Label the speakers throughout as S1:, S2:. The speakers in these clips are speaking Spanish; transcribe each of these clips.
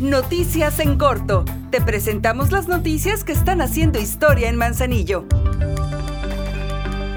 S1: Noticias en corto. Te presentamos las noticias que están haciendo historia en Manzanillo.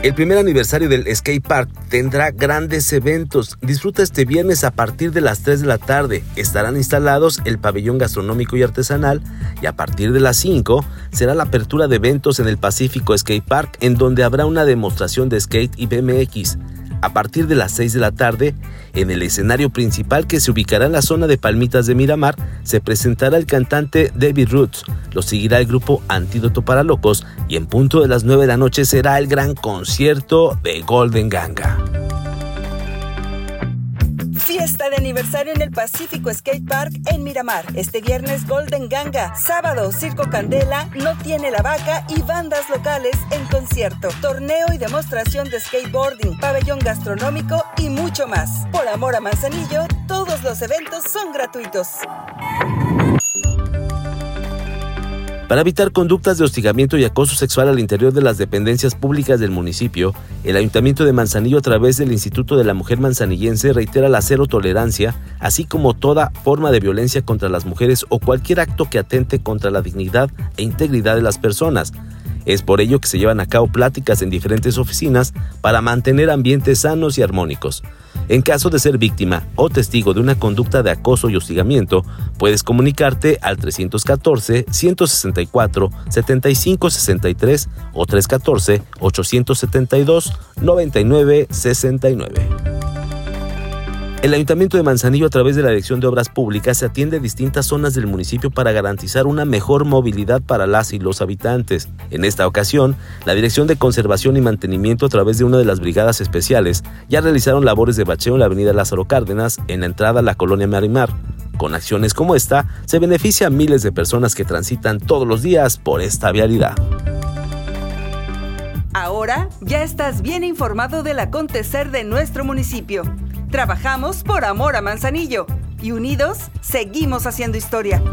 S2: El primer aniversario del Skate Park tendrá grandes eventos. Disfruta este viernes a partir de las 3 de la tarde. Estarán instalados el pabellón gastronómico y artesanal y a partir de las 5 será la apertura de eventos en el Pacífico Skate Park en donde habrá una demostración de skate y BMX a partir de las 6 de la tarde, en el escenario principal que se ubicará en la zona de Palmitas de Miramar, se presentará el cantante David Roots, lo seguirá el grupo Antídoto para Locos y en punto de las 9 de la noche será el gran concierto de Golden Ganga.
S1: Fiesta de aniversario en el Pacífico Skate Park en Miramar. Este viernes Golden Ganga. Sábado Circo Candela, No Tiene la Vaca y bandas locales en concierto. Torneo y demostración de skateboarding, pabellón gastronómico y mucho más. Por amor a Manzanillo, todos los eventos son gratuitos.
S2: Para evitar conductas de hostigamiento y acoso sexual al interior de las dependencias públicas del municipio, el Ayuntamiento de Manzanillo a través del Instituto de la Mujer Manzanillense reitera la cero tolerancia, así como toda forma de violencia contra las mujeres o cualquier acto que atente contra la dignidad e integridad de las personas. Es por ello que se llevan a cabo pláticas en diferentes oficinas para mantener ambientes sanos y armónicos. En caso de ser víctima o testigo de una conducta de acoso y hostigamiento, puedes comunicarte al 314-164-7563 o 314-872-9969. El Ayuntamiento de Manzanillo a través de la Dirección de Obras Públicas se atiende a distintas zonas del municipio para garantizar una mejor movilidad para las y los habitantes. En esta ocasión, la Dirección de Conservación y Mantenimiento a través de una de las brigadas especiales ya realizaron labores de bacheo en la avenida Lázaro Cárdenas en la entrada a la colonia Marimar. Con acciones como esta, se beneficia a miles de personas que transitan todos los días por esta vialidad.
S1: Ahora ya estás bien informado del acontecer de nuestro municipio. Trabajamos por amor a Manzanillo y unidos seguimos haciendo historia.